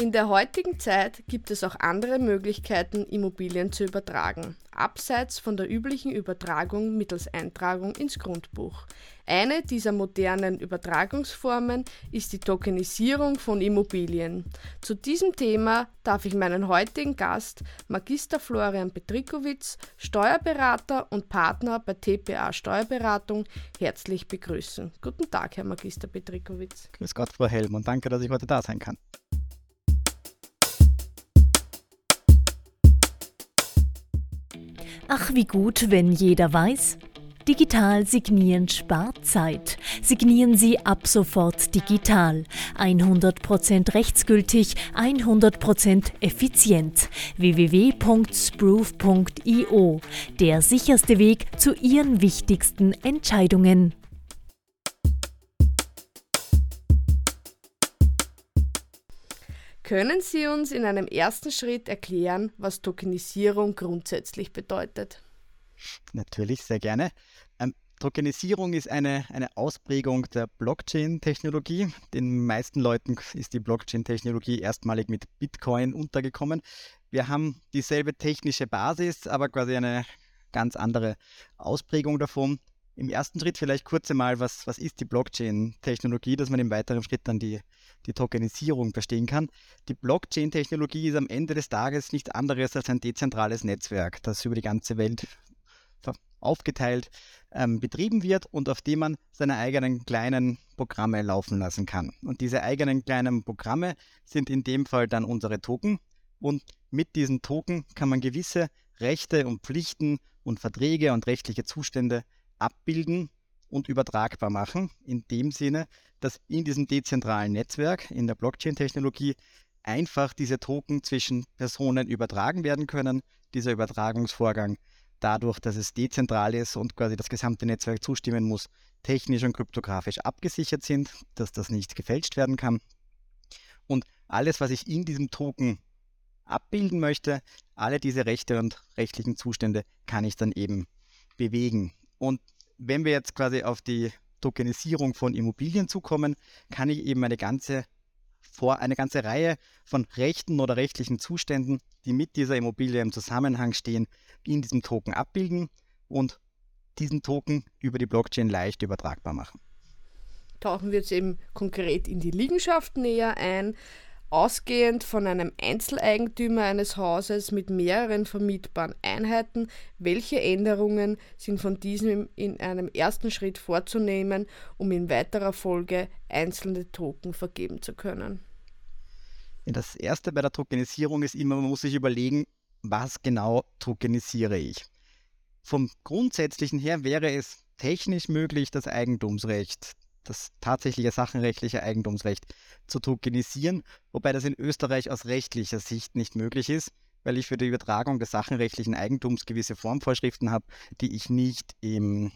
In der heutigen Zeit gibt es auch andere Möglichkeiten, Immobilien zu übertragen, abseits von der üblichen Übertragung mittels Eintragung ins Grundbuch. Eine dieser modernen Übertragungsformen ist die Tokenisierung von Immobilien. Zu diesem Thema darf ich meinen heutigen Gast, Magister Florian Petrikowitz, Steuerberater und Partner bei TPA Steuerberatung, herzlich begrüßen. Guten Tag, Herr Magister Petrikowitz. Grüß Gott, Frau Helm, und danke, dass ich heute da sein kann. Ach, wie gut, wenn jeder weiß. Digital signieren spart Zeit. Signieren Sie ab sofort digital. 100% rechtsgültig, 100% effizient. www.sproof.io. Der sicherste Weg zu Ihren wichtigsten Entscheidungen. Können Sie uns in einem ersten Schritt erklären, was Tokenisierung grundsätzlich bedeutet? Natürlich, sehr gerne. Ähm, Tokenisierung ist eine, eine Ausprägung der Blockchain-Technologie. Den meisten Leuten ist die Blockchain-Technologie erstmalig mit Bitcoin untergekommen. Wir haben dieselbe technische Basis, aber quasi eine ganz andere Ausprägung davon. Im ersten Schritt vielleicht kurz einmal, was, was ist die Blockchain-Technologie, dass man im weiteren Schritt dann die, die Tokenisierung verstehen kann. Die Blockchain-Technologie ist am Ende des Tages nichts anderes als ein dezentrales Netzwerk, das über die ganze Welt aufgeteilt ähm, betrieben wird und auf dem man seine eigenen kleinen Programme laufen lassen kann. Und diese eigenen kleinen Programme sind in dem Fall dann unsere Token. Und mit diesen Token kann man gewisse Rechte und Pflichten und Verträge und rechtliche Zustände abbilden und übertragbar machen, in dem Sinne, dass in diesem dezentralen Netzwerk, in der Blockchain-Technologie, einfach diese Token zwischen Personen übertragen werden können. Dieser Übertragungsvorgang dadurch, dass es dezentral ist und quasi das gesamte Netzwerk zustimmen muss, technisch und kryptografisch abgesichert sind, dass das nicht gefälscht werden kann. Und alles, was ich in diesem Token abbilden möchte, alle diese Rechte und rechtlichen Zustände kann ich dann eben bewegen. Und wenn wir jetzt quasi auf die Tokenisierung von Immobilien zukommen, kann ich eben eine ganze, vor, eine ganze Reihe von Rechten oder rechtlichen Zuständen, die mit dieser Immobilie im Zusammenhang stehen, in diesem Token abbilden und diesen Token über die Blockchain leicht übertragbar machen. Tauchen wir jetzt eben konkret in die Liegenschaft näher ein. Ausgehend von einem Einzeleigentümer eines Hauses mit mehreren vermietbaren Einheiten, welche Änderungen sind von diesem in einem ersten Schritt vorzunehmen, um in weiterer Folge einzelne Token vergeben zu können? Das erste bei der Tokenisierung ist immer, man muss sich überlegen, was genau tokenisiere ich. Vom Grundsätzlichen her wäre es technisch möglich, das Eigentumsrecht das tatsächliche sachenrechtliche Eigentumsrecht zu tokenisieren, wobei das in Österreich aus rechtlicher Sicht nicht möglich ist, weil ich für die Übertragung des sachenrechtlichen Eigentums gewisse Formvorschriften habe, die ich nicht im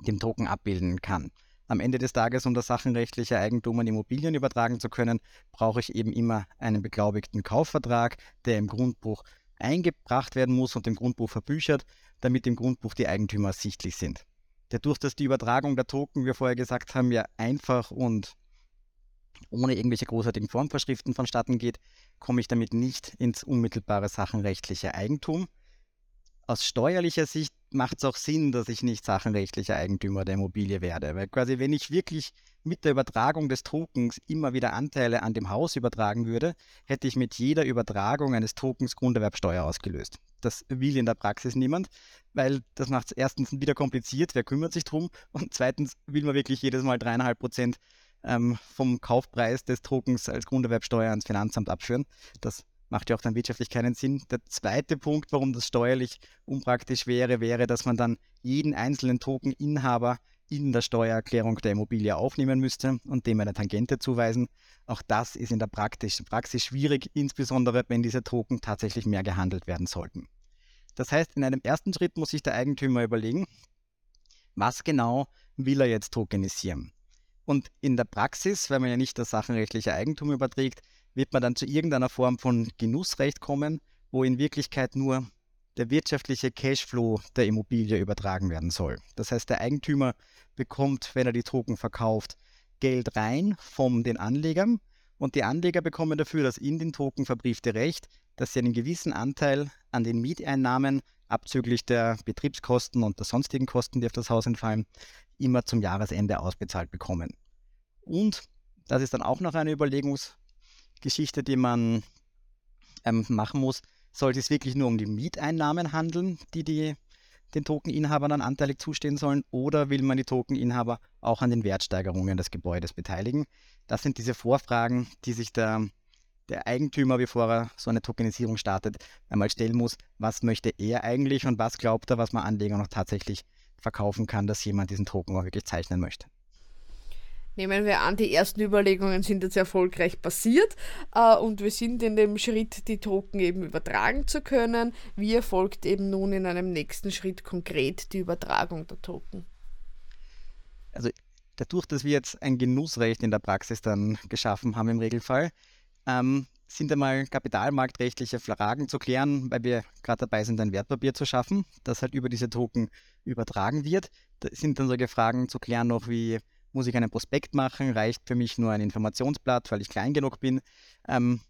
dem Token abbilden kann. Am Ende des Tages, um das sachenrechtliche Eigentum an Immobilien übertragen zu können, brauche ich eben immer einen beglaubigten Kaufvertrag, der im Grundbuch eingebracht werden muss und im Grundbuch verbüchert, damit im Grundbuch die Eigentümer ersichtlich sind. Dadurch, dass die Übertragung der Token, wie wir vorher gesagt haben, ja einfach und ohne irgendwelche großartigen Formvorschriften vonstatten geht, komme ich damit nicht ins unmittelbare sachenrechtliche Eigentum. Aus steuerlicher Sicht macht es auch Sinn, dass ich nicht sachenrechtlicher Eigentümer der Immobilie werde, weil quasi wenn ich wirklich mit der Übertragung des Tokens immer wieder Anteile an dem Haus übertragen würde, hätte ich mit jeder Übertragung eines Tokens Grunderwerbsteuer ausgelöst. Das will in der Praxis niemand, weil das macht es erstens wieder kompliziert, wer kümmert sich drum und zweitens will man wirklich jedes Mal dreieinhalb Prozent ähm, vom Kaufpreis des Tokens als Grunderwerbsteuer ans Finanzamt abführen. Das macht ja auch dann wirtschaftlich keinen Sinn. Der zweite Punkt, warum das steuerlich unpraktisch wäre, wäre, dass man dann jeden einzelnen Tokeninhaber in der Steuererklärung der Immobilie aufnehmen müsste und dem eine Tangente zuweisen. Auch das ist in der Praxis, Praxis schwierig, insbesondere wenn diese Token tatsächlich mehr gehandelt werden sollten. Das heißt, in einem ersten Schritt muss sich der Eigentümer überlegen, was genau will er jetzt tokenisieren. Und in der Praxis, weil man ja nicht das sachenrechtliche Eigentum überträgt, wird man dann zu irgendeiner Form von Genussrecht kommen, wo in Wirklichkeit nur der wirtschaftliche Cashflow der Immobilie übertragen werden soll. Das heißt, der Eigentümer bekommt, wenn er die Token verkauft, Geld rein von den Anlegern Und die Anleger bekommen dafür das in den Token verbriefte Recht, dass sie einen gewissen Anteil an den Mieteinnahmen abzüglich der Betriebskosten und der sonstigen Kosten, die auf das Haus entfallen, immer zum Jahresende ausbezahlt bekommen. Und das ist dann auch noch eine Überlegungsgeschichte, die man ähm, machen muss. Sollte es wirklich nur um die Mieteinnahmen handeln, die, die den Tokeninhabern dann anteilig zustehen sollen, oder will man die Tokeninhaber auch an den Wertsteigerungen des Gebäudes beteiligen? Das sind diese Vorfragen, die sich der, der Eigentümer, bevor er so eine Tokenisierung startet, einmal stellen muss. Was möchte er eigentlich und was glaubt er, was man Anleger noch tatsächlich verkaufen kann, dass jemand diesen Token auch wirklich zeichnen möchte? Nehmen wir an, die ersten Überlegungen sind jetzt erfolgreich passiert äh, und wir sind in dem Schritt, die Token eben übertragen zu können. Wie erfolgt eben nun in einem nächsten Schritt konkret die Übertragung der Token? Also dadurch, dass wir jetzt ein Genussrecht in der Praxis dann geschaffen haben im Regelfall, ähm, sind einmal kapitalmarktrechtliche Fragen zu klären, weil wir gerade dabei sind, ein Wertpapier zu schaffen, das halt über diese Token übertragen wird. Da sind dann solche Fragen zu klären noch wie muss ich einen Prospekt machen? Reicht für mich nur ein Informationsblatt, weil ich klein genug bin? Ähm,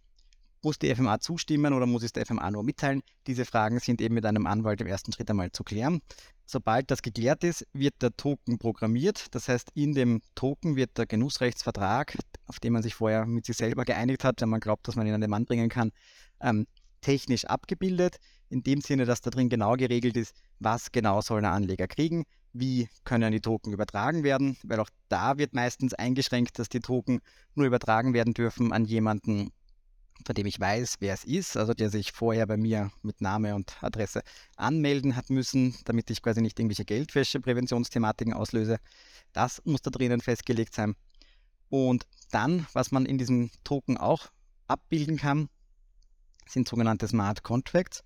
muss die FMA zustimmen oder muss es der FMA nur mitteilen? Diese Fragen sind eben mit einem Anwalt im ersten Schritt einmal zu klären. Sobald das geklärt ist, wird der Token programmiert. Das heißt, in dem Token wird der Genussrechtsvertrag, auf den man sich vorher mit sich selber geeinigt hat, wenn man glaubt, dass man ihn an den Mann bringen kann, ähm, technisch abgebildet. In dem Sinne, dass da drin genau geregelt ist, was genau soll der Anleger kriegen, wie können die Token übertragen werden, weil auch da wird meistens eingeschränkt, dass die Token nur übertragen werden dürfen an jemanden, von dem ich weiß, wer es ist, also der sich vorher bei mir mit Name und Adresse anmelden hat müssen, damit ich quasi nicht irgendwelche Geldwäsche-Präventionsthematiken auslöse. Das muss da drinnen festgelegt sein. Und dann, was man in diesem Token auch abbilden kann, sind sogenannte Smart Contracts.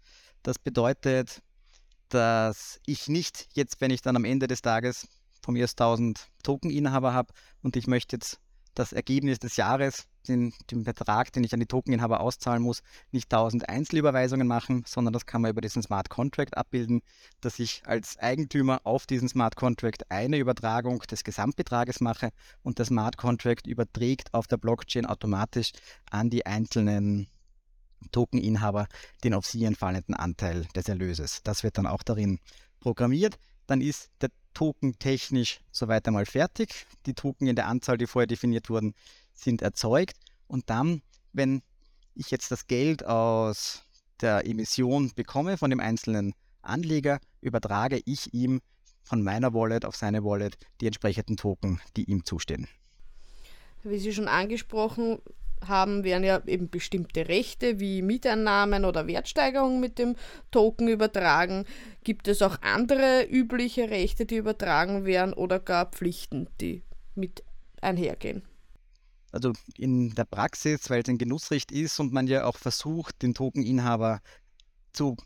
Das bedeutet, dass ich nicht jetzt, wenn ich dann am Ende des Tages von mir 1000 Tokeninhaber habe und ich möchte jetzt das Ergebnis des Jahres, den, den Betrag, den ich an die Tokeninhaber auszahlen muss, nicht 1000 Einzelüberweisungen machen, sondern das kann man über diesen Smart Contract abbilden, dass ich als Eigentümer auf diesen Smart Contract eine Übertragung des Gesamtbetrages mache und der Smart Contract überträgt auf der Blockchain automatisch an die einzelnen Tokeninhaber den auf sie entfallenden Anteil des Erlöses. Das wird dann auch darin programmiert. Dann ist der Token technisch soweit einmal fertig. Die Token in der Anzahl, die vorher definiert wurden, sind erzeugt. Und dann, wenn ich jetzt das Geld aus der Emission bekomme von dem einzelnen Anleger, übertrage ich ihm von meiner Wallet auf seine Wallet die entsprechenden Token, die ihm zustehen. Wie Sie schon angesprochen haben, werden ja eben bestimmte Rechte wie Mieteinnahmen oder Wertsteigerung mit dem Token übertragen. Gibt es auch andere übliche Rechte, die übertragen werden oder gar Pflichten, die mit einhergehen? Also in der Praxis, weil es ein Genussrecht ist und man ja auch versucht, den Tokeninhaber zu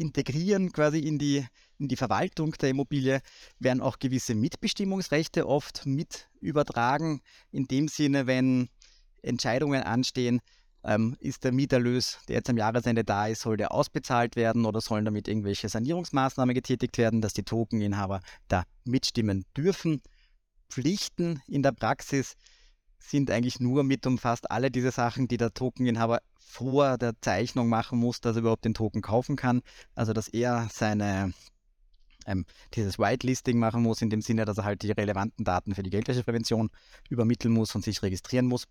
integrieren quasi in die, in die Verwaltung der Immobilie, werden auch gewisse Mitbestimmungsrechte oft mit übertragen. In dem Sinne, wenn Entscheidungen anstehen, ähm, ist der Mieterlös, der jetzt am Jahresende da ist, soll der ausbezahlt werden oder sollen damit irgendwelche Sanierungsmaßnahmen getätigt werden, dass die Tokeninhaber da mitstimmen dürfen. Pflichten in der Praxis sind eigentlich nur mit umfasst alle diese Sachen, die der Tokeninhaber vor der Zeichnung machen muss, dass er überhaupt den Token kaufen kann. Also dass er seine ähm, dieses Whitelisting machen muss, in dem Sinne, dass er halt die relevanten Daten für die Geldwäscheprävention übermitteln muss und sich registrieren muss.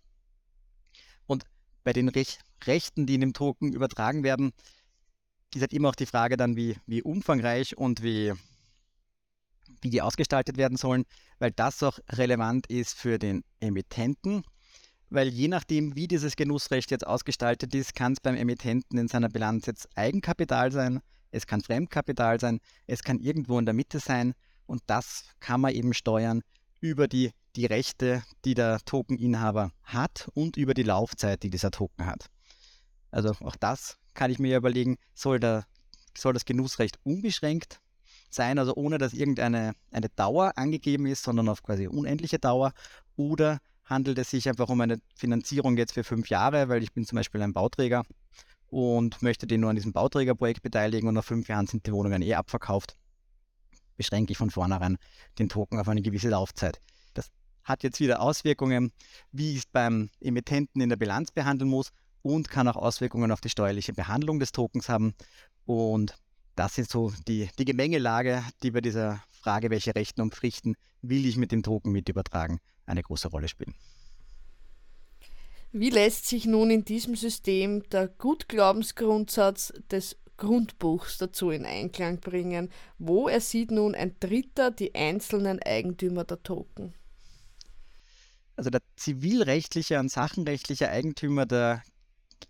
Bei den Rech Rechten, die in dem Token übertragen werden, ist halt immer auch die Frage dann, wie, wie umfangreich und wie, wie die ausgestaltet werden sollen, weil das auch relevant ist für den Emittenten. Weil je nachdem, wie dieses Genussrecht jetzt ausgestaltet ist, kann es beim Emittenten in seiner Bilanz jetzt Eigenkapital sein, es kann Fremdkapital sein, es kann irgendwo in der Mitte sein und das kann man eben steuern über die die Rechte, die der Tokeninhaber hat und über die Laufzeit, die dieser Token hat. Also auch das kann ich mir überlegen, soll, der, soll das Genussrecht unbeschränkt sein, also ohne dass irgendeine eine Dauer angegeben ist, sondern auf quasi unendliche Dauer, oder handelt es sich einfach um eine Finanzierung jetzt für fünf Jahre, weil ich bin zum Beispiel ein Bauträger und möchte den nur an diesem Bauträgerprojekt beteiligen und nach fünf Jahren sind die Wohnungen eh abverkauft, beschränke ich von vornherein den Token auf eine gewisse Laufzeit hat jetzt wieder Auswirkungen, wie ich es beim Emittenten in der Bilanz behandeln muss und kann auch Auswirkungen auf die steuerliche Behandlung des Tokens haben. Und das ist so die, die Gemengelage, die bei dieser Frage, welche Rechten und Pflichten will ich mit dem Token mit übertragen, eine große Rolle spielen. Wie lässt sich nun in diesem System der Gutglaubensgrundsatz des Grundbuchs dazu in Einklang bringen? Wo ersieht nun ein Dritter die einzelnen Eigentümer der Token? Also der zivilrechtliche und sachenrechtliche Eigentümer der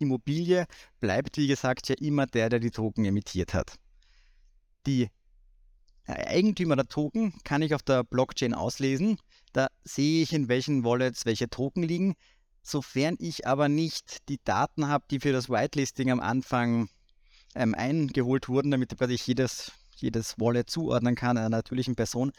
Immobilie bleibt, wie gesagt, ja immer der, der die Token emittiert hat. Die Eigentümer der Token kann ich auf der Blockchain auslesen. Da sehe ich, in welchen Wallets welche Token liegen. Sofern ich aber nicht die Daten habe, die für das Whitelisting am Anfang ähm, eingeholt wurden, damit ich jedes, jedes Wallet zuordnen kann einer natürlichen Person,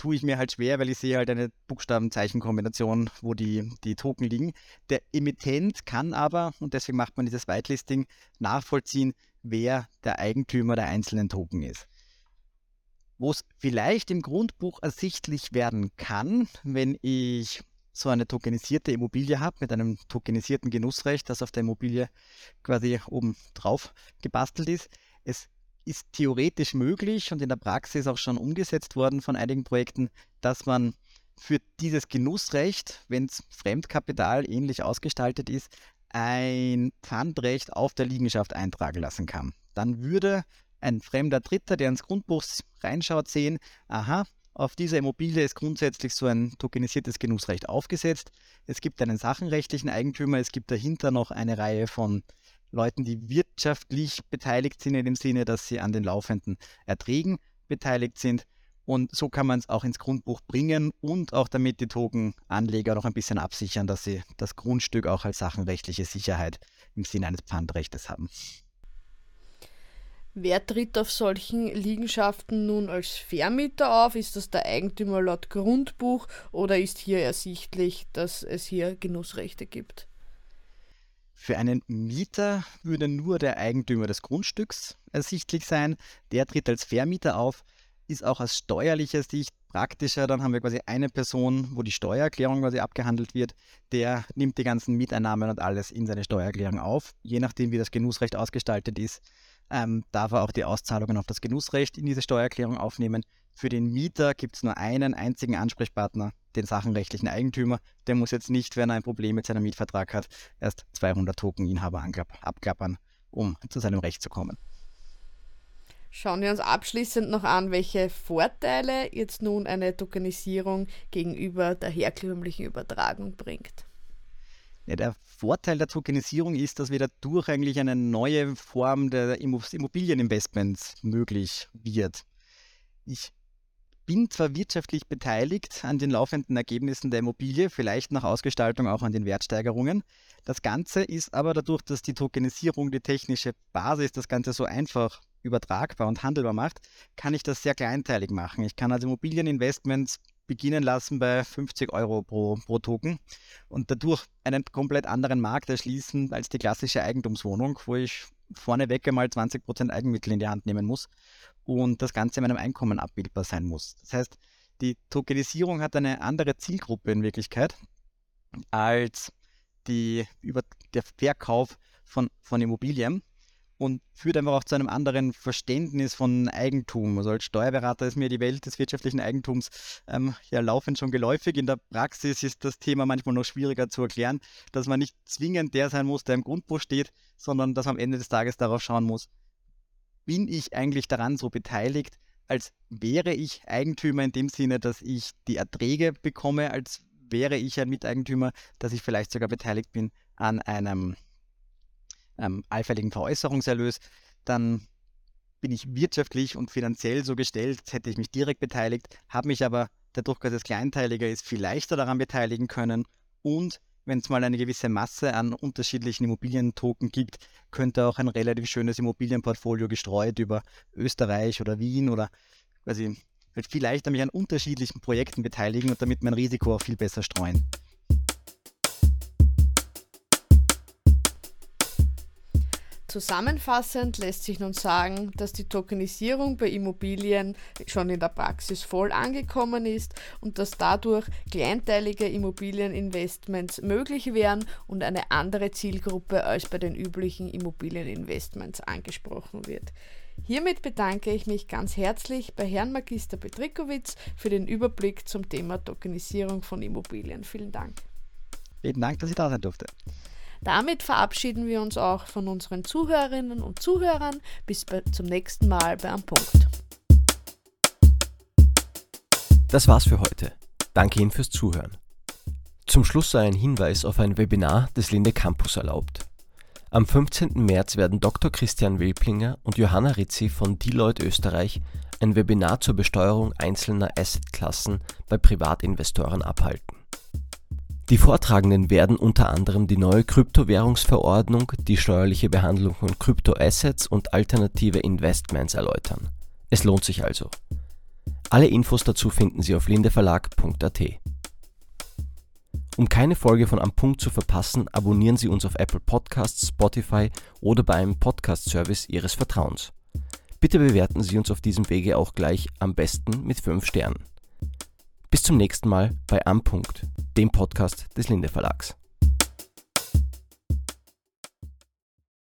tue ich mir halt schwer, weil ich sehe halt eine Buchstaben-Zeichen-Kombination, wo die, die Token liegen. Der Emittent kann aber, und deswegen macht man dieses Whitelisting, nachvollziehen, wer der Eigentümer der einzelnen Token ist. Wo es vielleicht im Grundbuch ersichtlich werden kann, wenn ich so eine tokenisierte Immobilie habe mit einem tokenisierten Genussrecht, das auf der Immobilie quasi oben drauf gebastelt ist. Es ist theoretisch möglich und in der Praxis auch schon umgesetzt worden von einigen Projekten, dass man für dieses Genussrecht, wenn es Fremdkapital ähnlich ausgestaltet ist, ein Pfandrecht auf der Liegenschaft eintragen lassen kann. Dann würde ein fremder Dritter, der ins Grundbuch reinschaut, sehen, aha, auf dieser Immobilie ist grundsätzlich so ein tokenisiertes Genussrecht aufgesetzt. Es gibt einen sachenrechtlichen Eigentümer, es gibt dahinter noch eine Reihe von Leuten, die wirtschaftlich beteiligt sind, in dem Sinne, dass sie an den laufenden Erträgen beteiligt sind. Und so kann man es auch ins Grundbuch bringen und auch damit die Tokenanleger noch ein bisschen absichern, dass sie das Grundstück auch als sachenrechtliche Sicherheit im Sinne eines Pfandrechtes haben. Wer tritt auf solchen Liegenschaften nun als Vermieter auf? Ist das der Eigentümer laut Grundbuch oder ist hier ersichtlich, dass es hier Genussrechte gibt? Für einen Mieter würde nur der Eigentümer des Grundstücks ersichtlich sein. Der tritt als Vermieter auf, ist auch aus steuerlicher Sicht praktischer. Dann haben wir quasi eine Person, wo die Steuererklärung quasi abgehandelt wird. Der nimmt die ganzen Mieteinnahmen und alles in seine Steuererklärung auf. Je nachdem, wie das Genussrecht ausgestaltet ist, ähm, darf er auch die Auszahlungen auf das Genussrecht in diese Steuererklärung aufnehmen. Für den Mieter gibt es nur einen einzigen Ansprechpartner, den sachenrechtlichen Eigentümer. Der muss jetzt nicht, wenn er ein Problem mit seinem Mietvertrag hat, erst 200 Tokeninhaber abklappern, um zu seinem Recht zu kommen. Schauen wir uns abschließend noch an, welche Vorteile jetzt nun eine Tokenisierung gegenüber der herkömmlichen Übertragung bringt. Ja, der Vorteil der Tokenisierung ist, dass wir dadurch eigentlich eine neue Form der Immobilieninvestments möglich wird. Ich bin zwar wirtschaftlich beteiligt an den laufenden Ergebnissen der Immobilie, vielleicht nach Ausgestaltung auch an den Wertsteigerungen. Das Ganze ist aber dadurch, dass die Tokenisierung die technische Basis das Ganze so einfach übertragbar und handelbar macht, kann ich das sehr kleinteilig machen. Ich kann also Immobilieninvestments beginnen lassen bei 50 Euro pro, pro Token und dadurch einen komplett anderen Markt erschließen als die klassische Eigentumswohnung, wo ich vorneweg einmal 20% Eigenmittel in die Hand nehmen muss und das Ganze in meinem Einkommen abbildbar sein muss. Das heißt, die Tokenisierung hat eine andere Zielgruppe in Wirklichkeit als die, über, der Verkauf von, von Immobilien und führt einfach auch zu einem anderen Verständnis von Eigentum. Also als Steuerberater ist mir die Welt des wirtschaftlichen Eigentums ähm, ja laufend schon geläufig. In der Praxis ist das Thema manchmal noch schwieriger zu erklären, dass man nicht zwingend der sein muss, der im Grundbuch steht, sondern dass man am Ende des Tages darauf schauen muss, bin ich eigentlich daran so beteiligt, als wäre ich Eigentümer in dem Sinne, dass ich die Erträge bekomme, als wäre ich ein Miteigentümer, dass ich vielleicht sogar beteiligt bin an einem ähm, allfälligen Veräußerungserlös, dann bin ich wirtschaftlich und finanziell so gestellt, hätte ich mich direkt beteiligt, habe mich aber dadurch, dass es kleinteiliger ist, viel leichter daran beteiligen können und wenn es mal eine gewisse Masse an unterschiedlichen Immobilientoken gibt, könnte auch ein relativ schönes Immobilienportfolio gestreut über Österreich oder Wien oder quasi viel leichter mich an unterschiedlichen Projekten beteiligen und damit mein Risiko auch viel besser streuen. Zusammenfassend lässt sich nun sagen, dass die Tokenisierung bei Immobilien schon in der Praxis voll angekommen ist und dass dadurch kleinteilige Immobilieninvestments möglich wären und eine andere Zielgruppe als bei den üblichen Immobilieninvestments angesprochen wird. Hiermit bedanke ich mich ganz herzlich bei Herrn Magister Petrikowitz für den Überblick zum Thema Tokenisierung von Immobilien. Vielen Dank. Vielen Dank, dass ich da sein durfte. Damit verabschieden wir uns auch von unseren Zuhörerinnen und Zuhörern. Bis zum nächsten Mal bei Am Punkt. Das war's für heute. Danke Ihnen fürs Zuhören. Zum Schluss sei ein Hinweis auf ein Webinar des Linde Campus erlaubt. Am 15. März werden Dr. Christian Wilplinger und Johanna Rizzi von Deloitte Österreich ein Webinar zur Besteuerung einzelner Assetklassen bei Privatinvestoren abhalten. Die Vortragenden werden unter anderem die neue Kryptowährungsverordnung, die steuerliche Behandlung von Kryptoassets und alternative Investments erläutern. Es lohnt sich also. Alle Infos dazu finden Sie auf lindeverlag.at. Um keine Folge von Am Punkt zu verpassen, abonnieren Sie uns auf Apple Podcasts, Spotify oder bei einem Podcast-Service Ihres Vertrauens. Bitte bewerten Sie uns auf diesem Wege auch gleich am besten mit 5 Sternen. Bis zum nächsten Mal bei Am Punkt, dem Podcast des Linde Verlags.